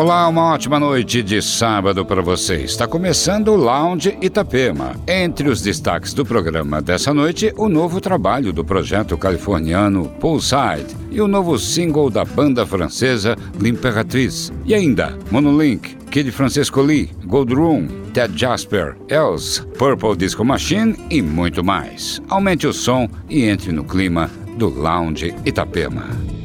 Olá, uma ótima noite de sábado para você. Está começando o Lounge Itapema. Entre os destaques do programa dessa noite, o novo trabalho do projeto californiano Poolside e o novo single da banda francesa L'Imperatrice. E ainda, Monolink, Kid Francisco Lee, Gold Room, Ted Jasper, Els, Purple Disco Machine e muito mais. Aumente o som e entre no clima do Lounge Itapema.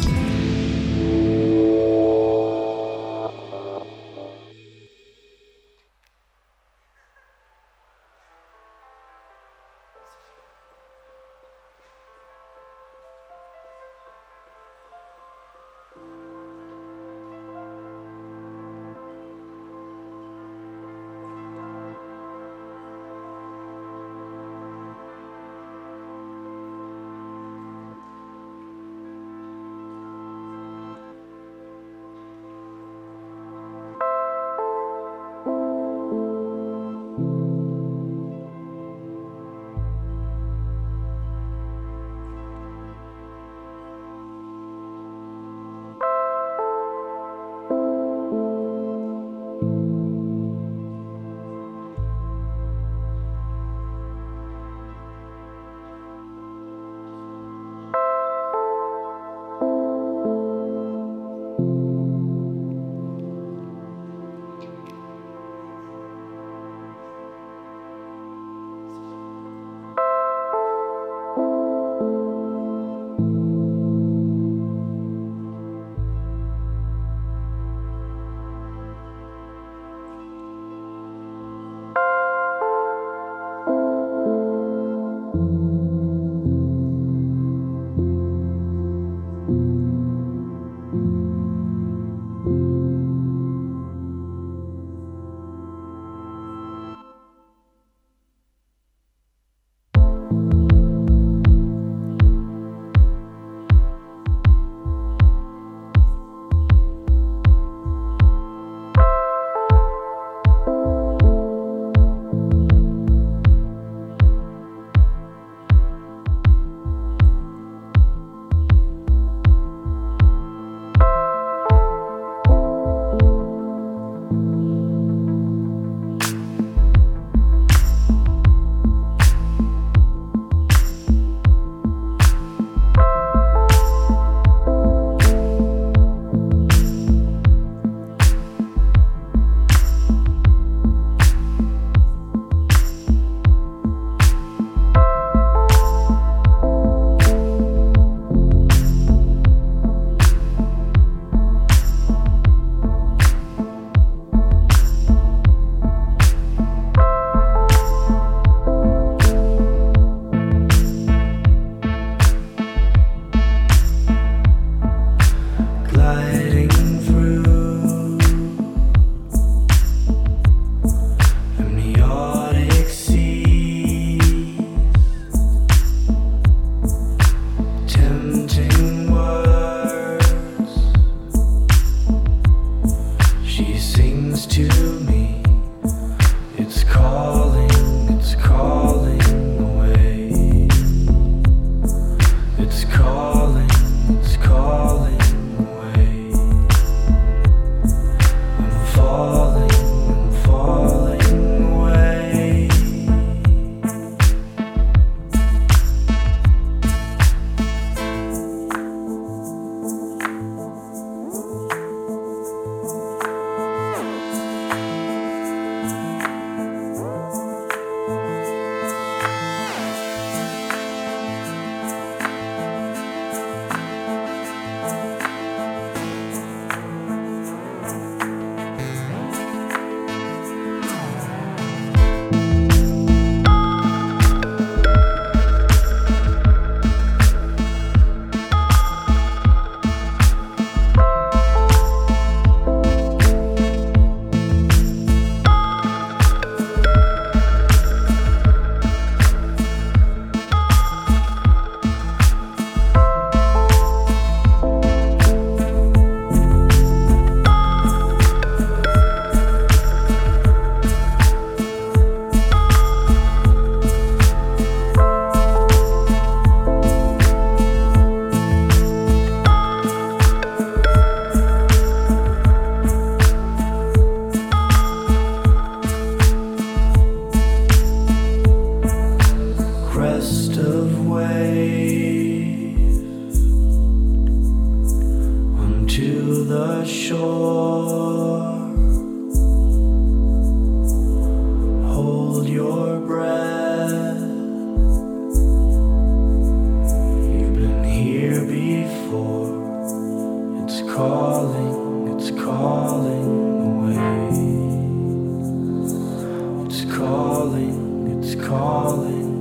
He's calling.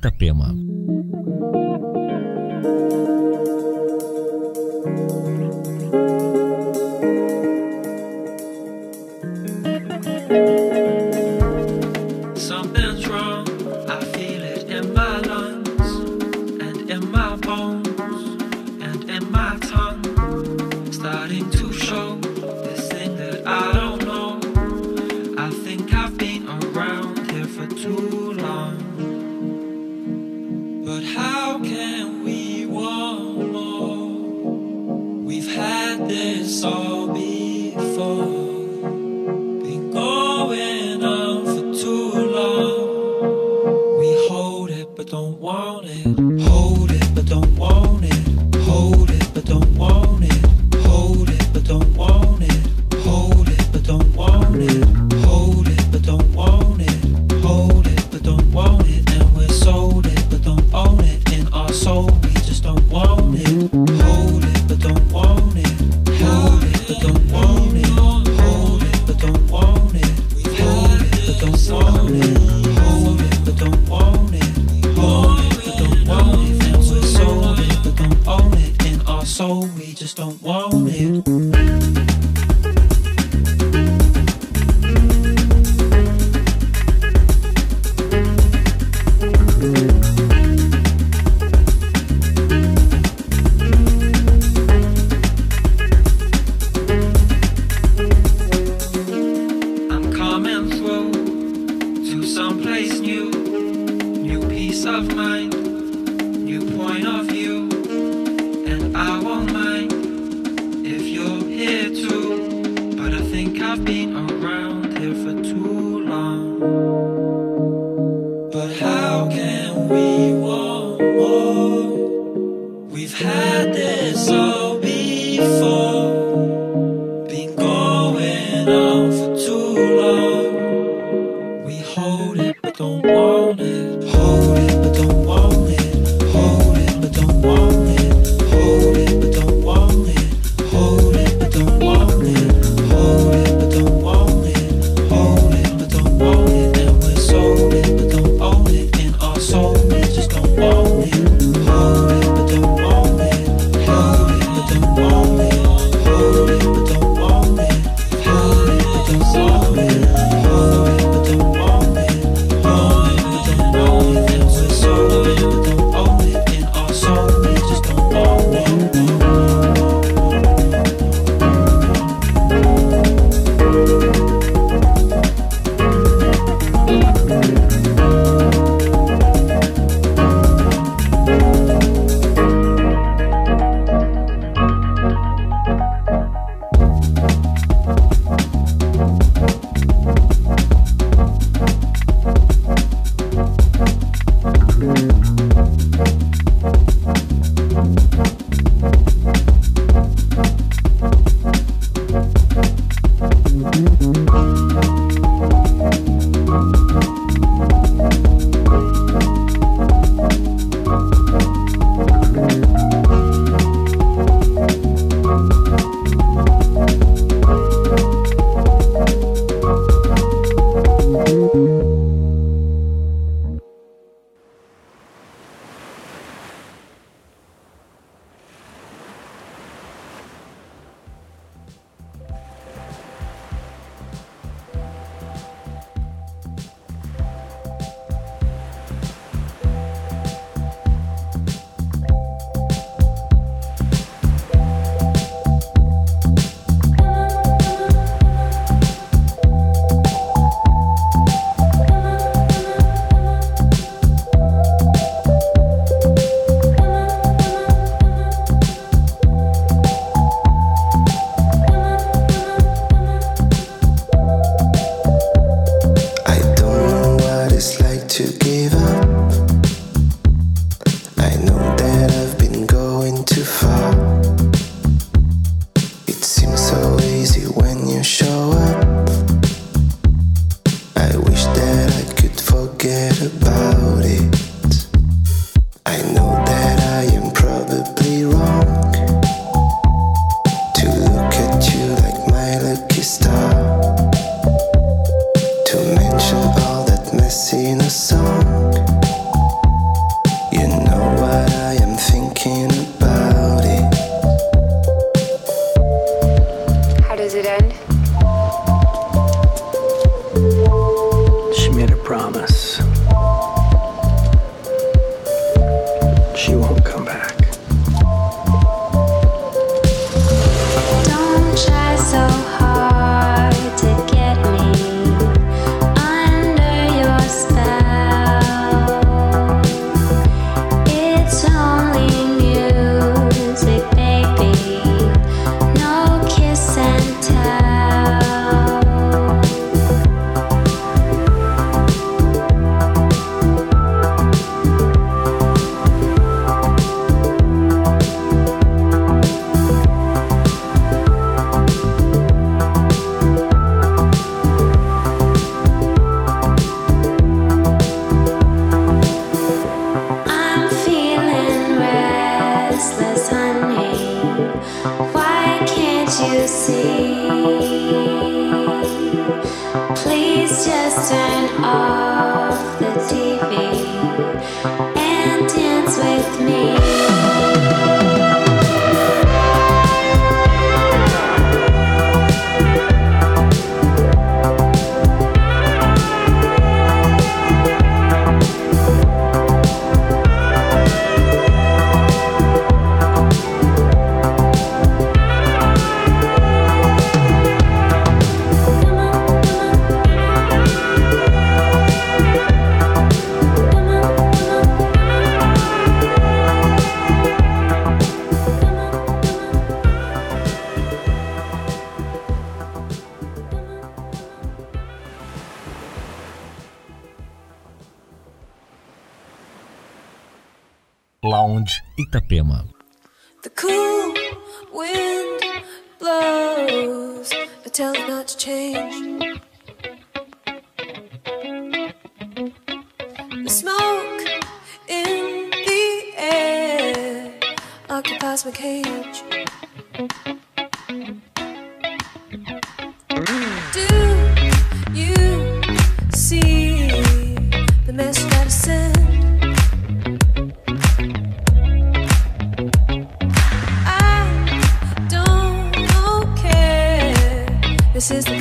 Itapema. Hold Itapema. The cool wind blows, I tell it not to change. The smoke in the air occupies my cage. is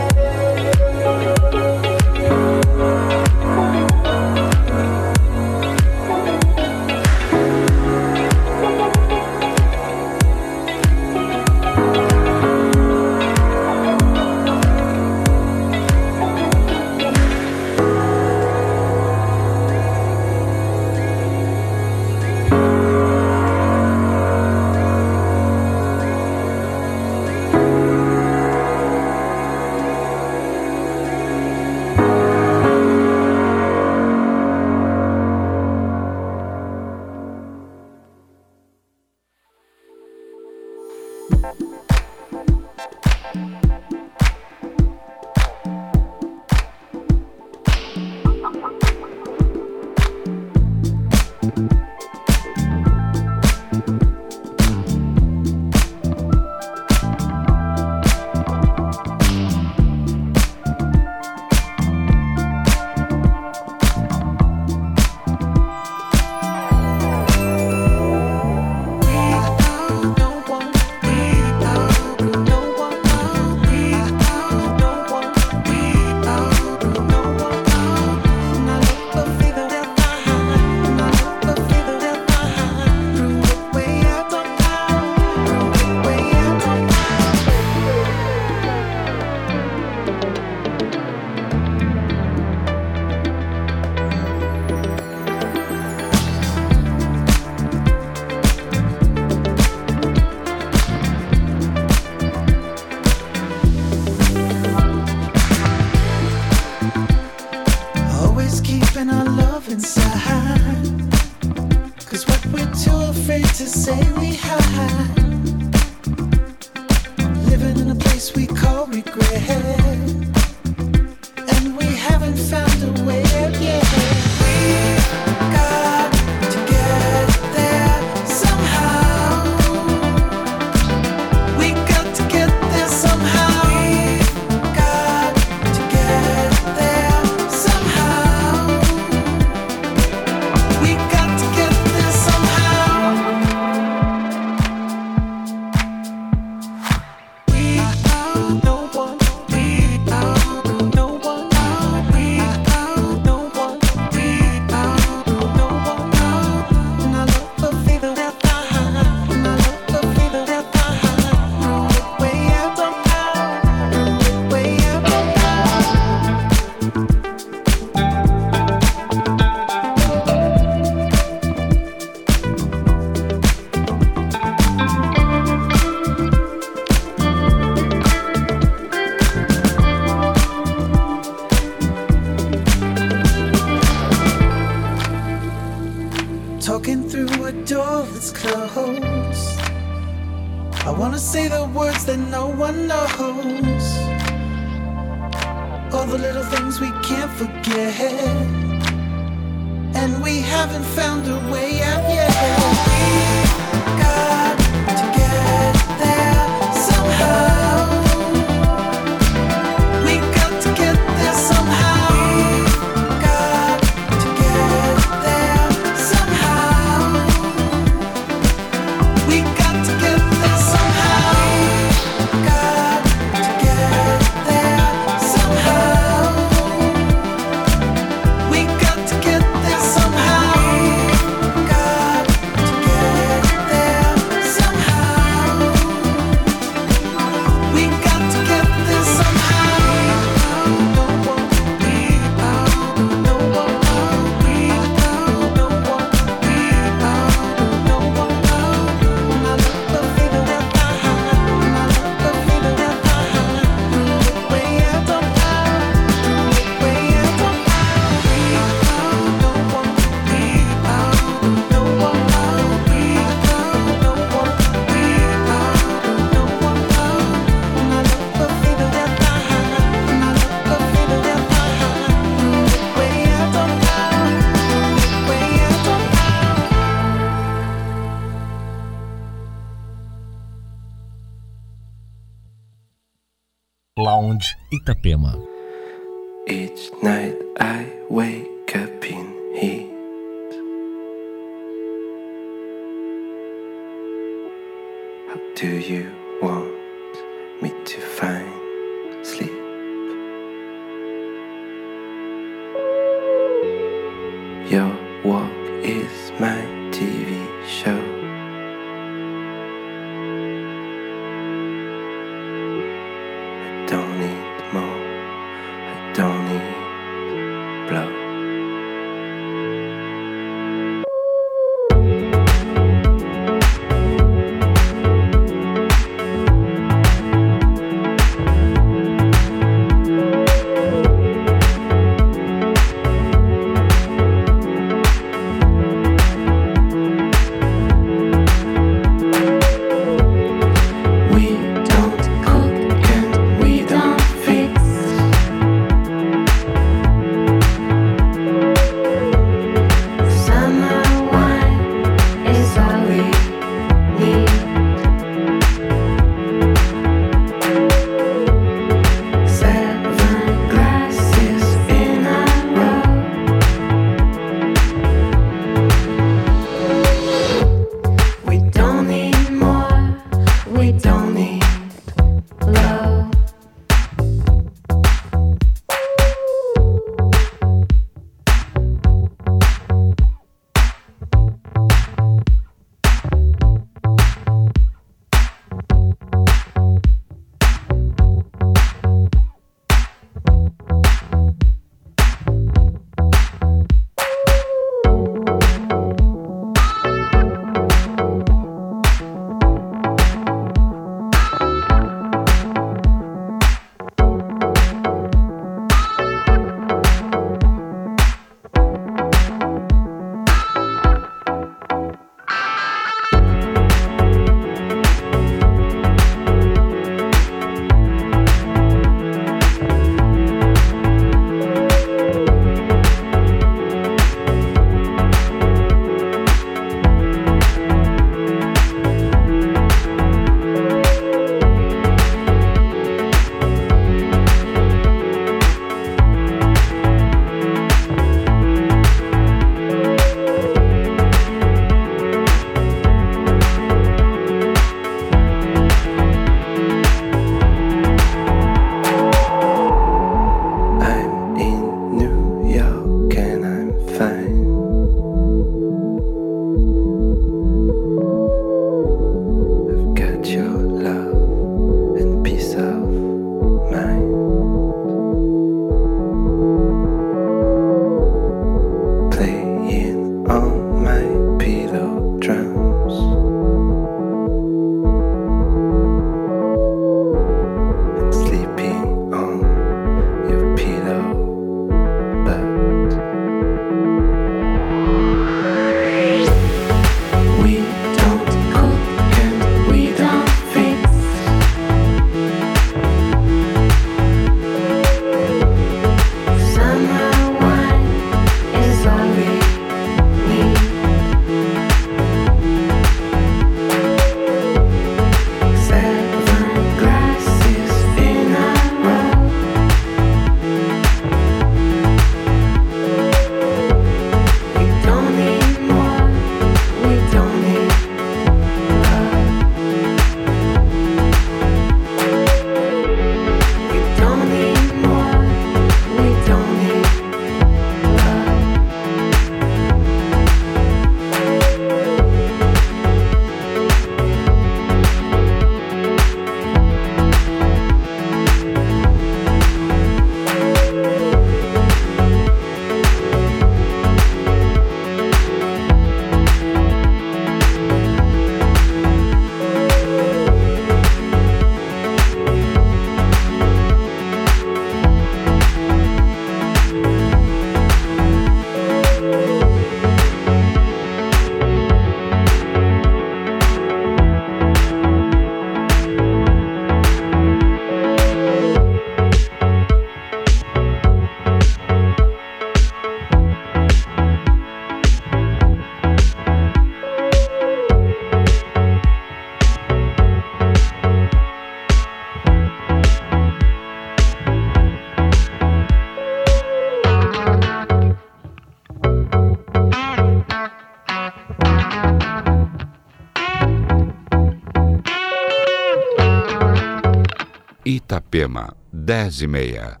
Itapema, 10 e meia.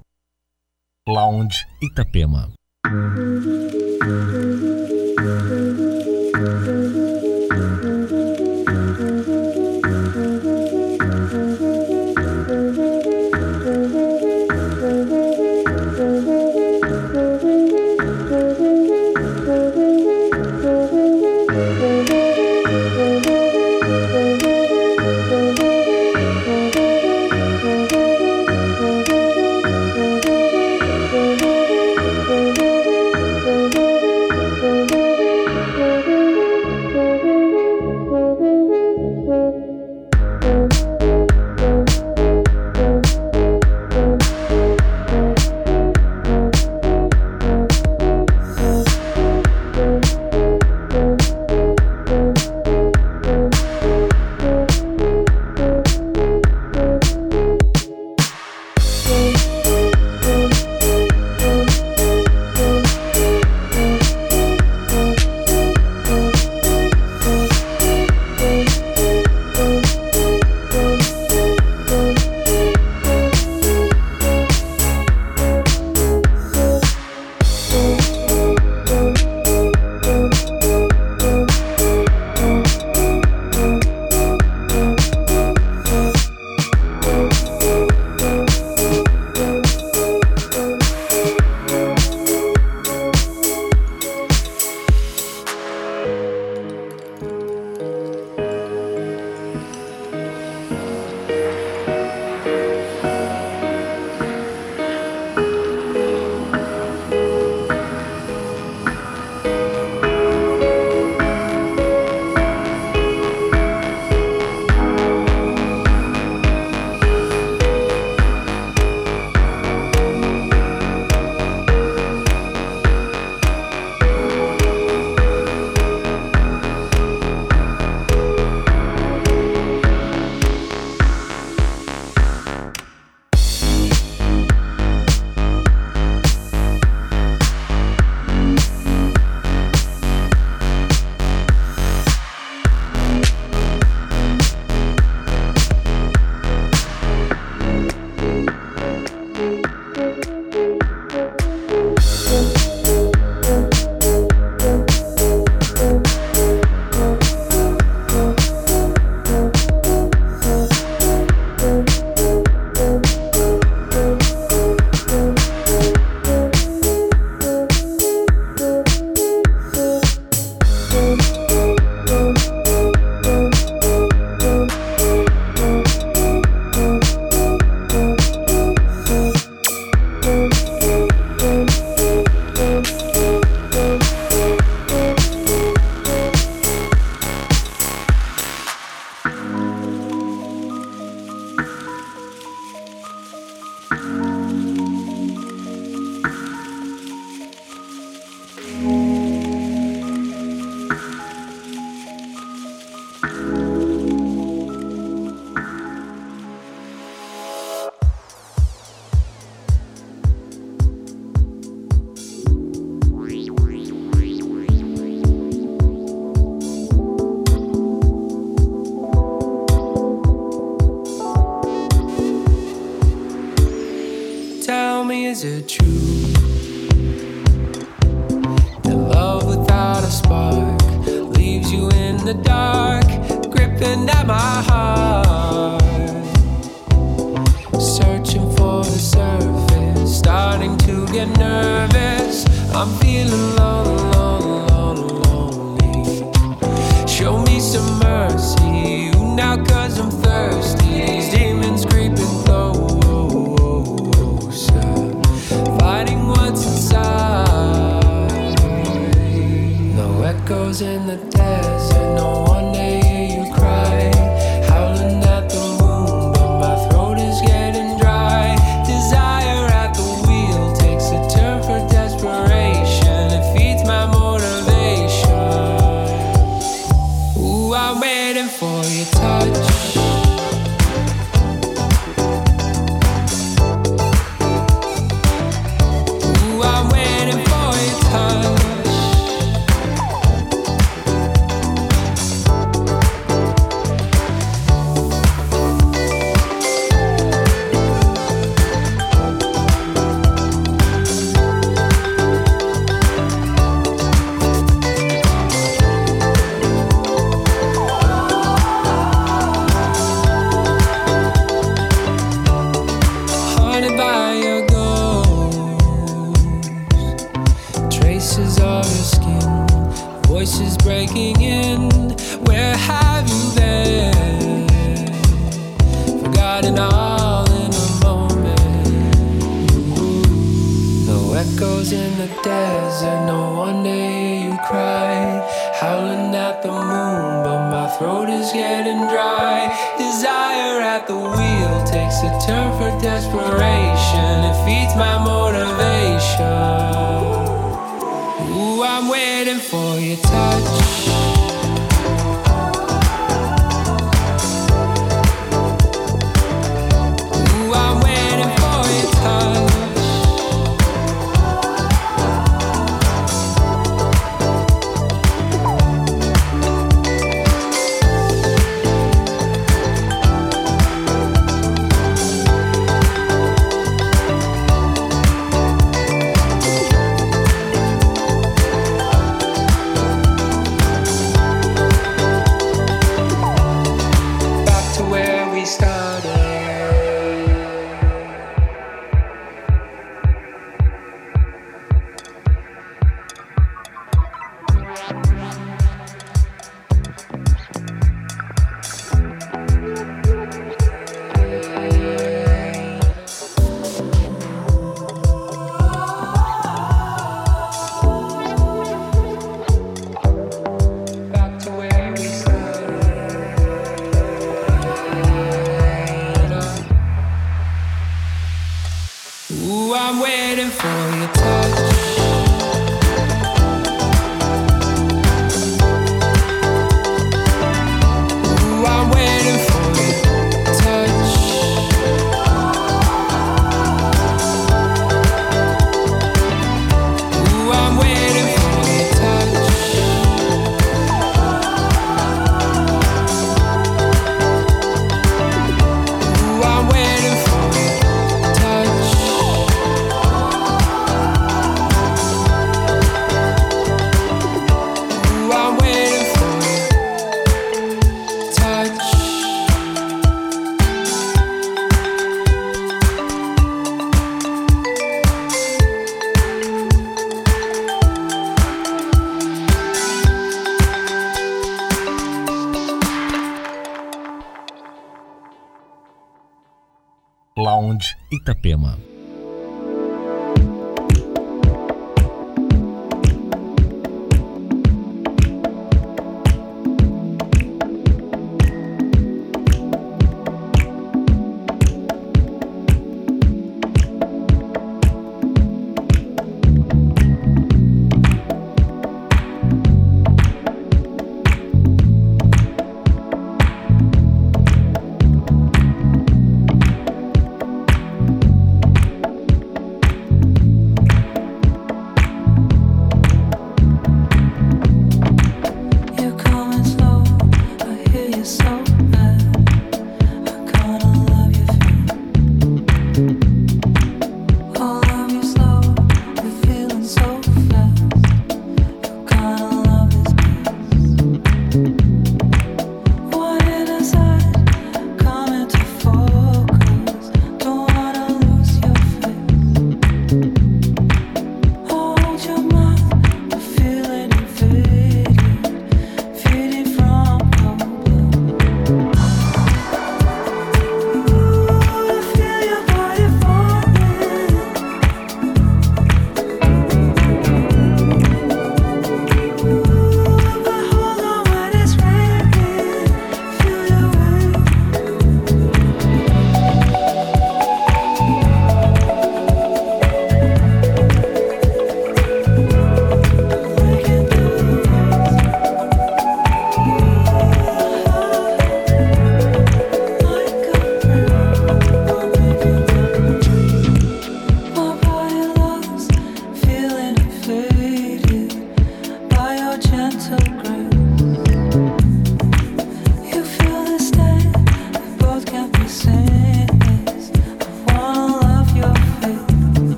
Lounge Itapema.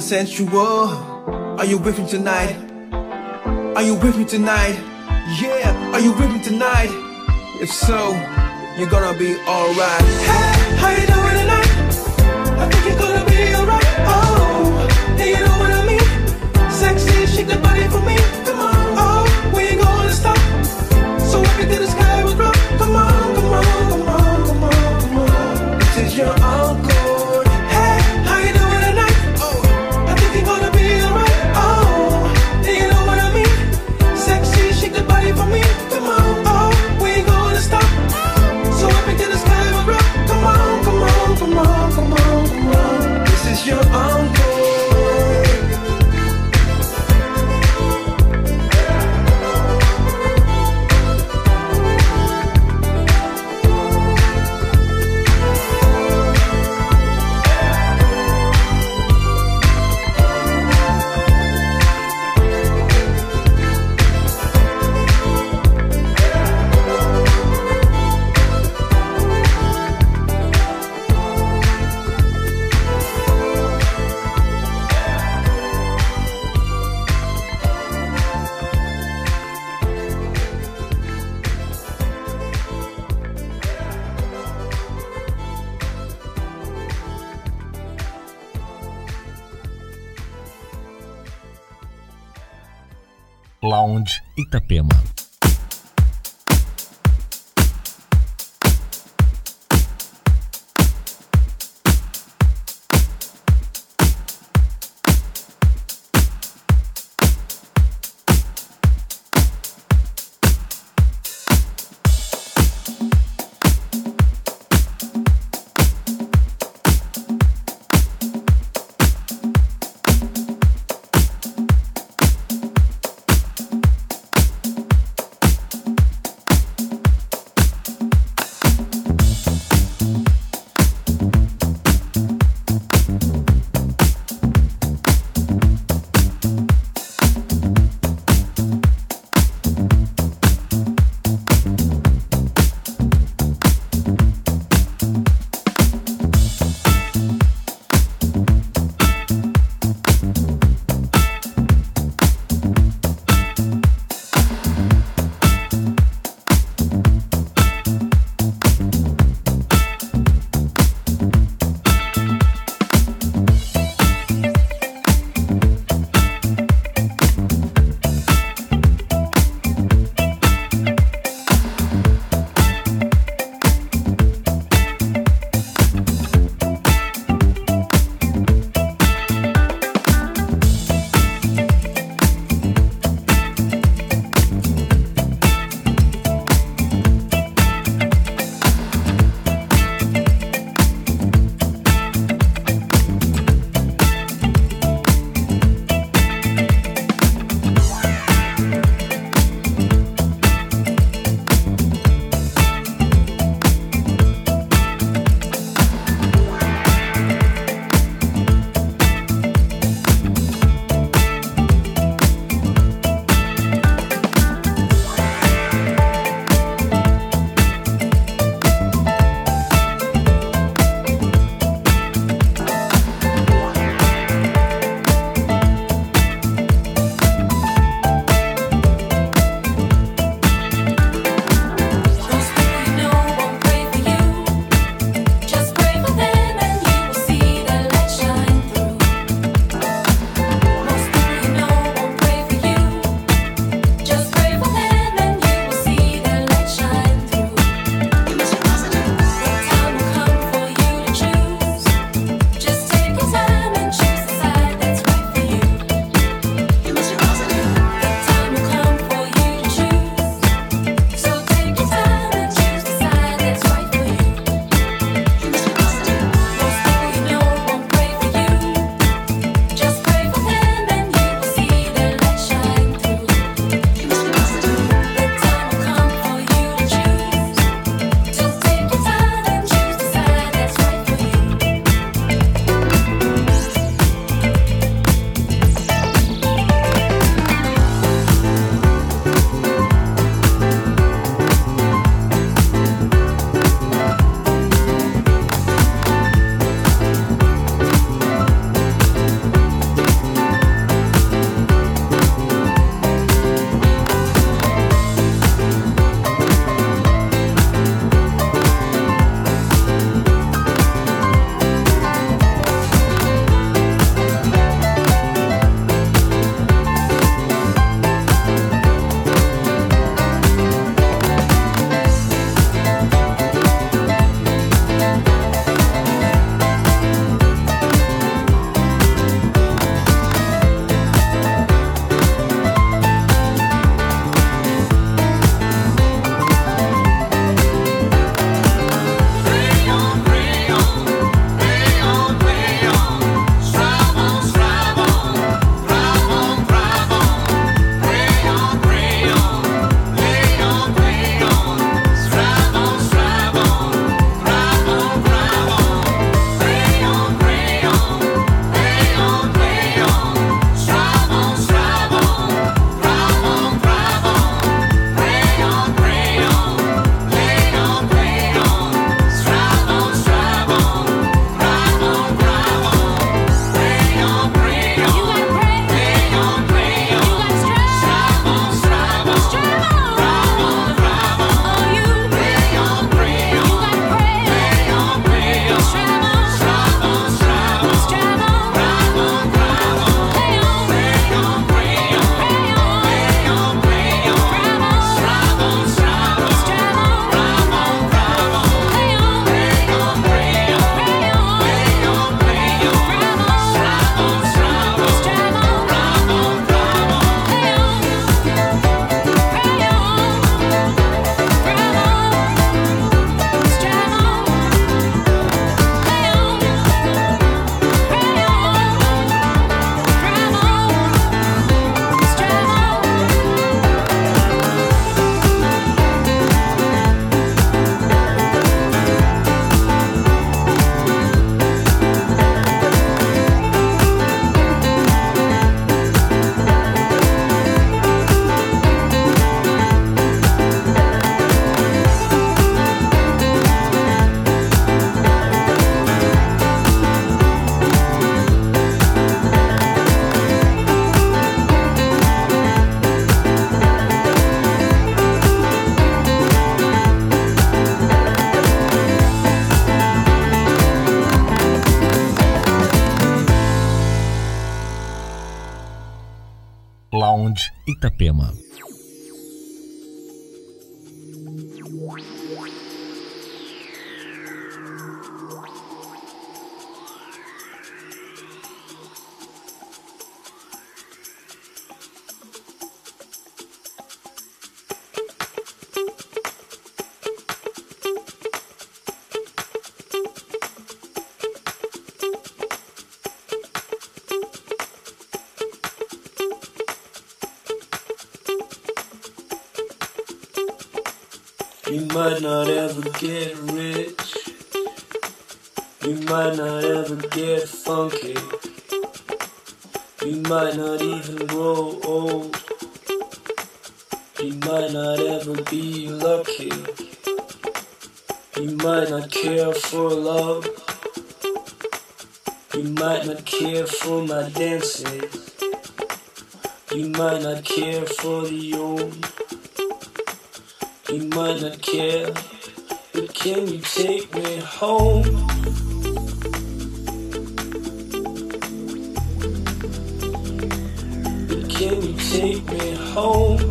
Do. Are you with me tonight? Are you with me tonight? Yeah, are you with me tonight? If so, you're gonna be alright. Hey, how you doing tonight? I think you're gonna be alright. Oh, yeah, you know what I mean? Sexy, shake the body for me. Itapema. You might not ever get rich. You might not ever get funky. You might not even grow old. You might not ever be lucky. You might not care for love. You might not care for my dances. You might not care for the old. You might not care, but can you take me home? But can you take me home?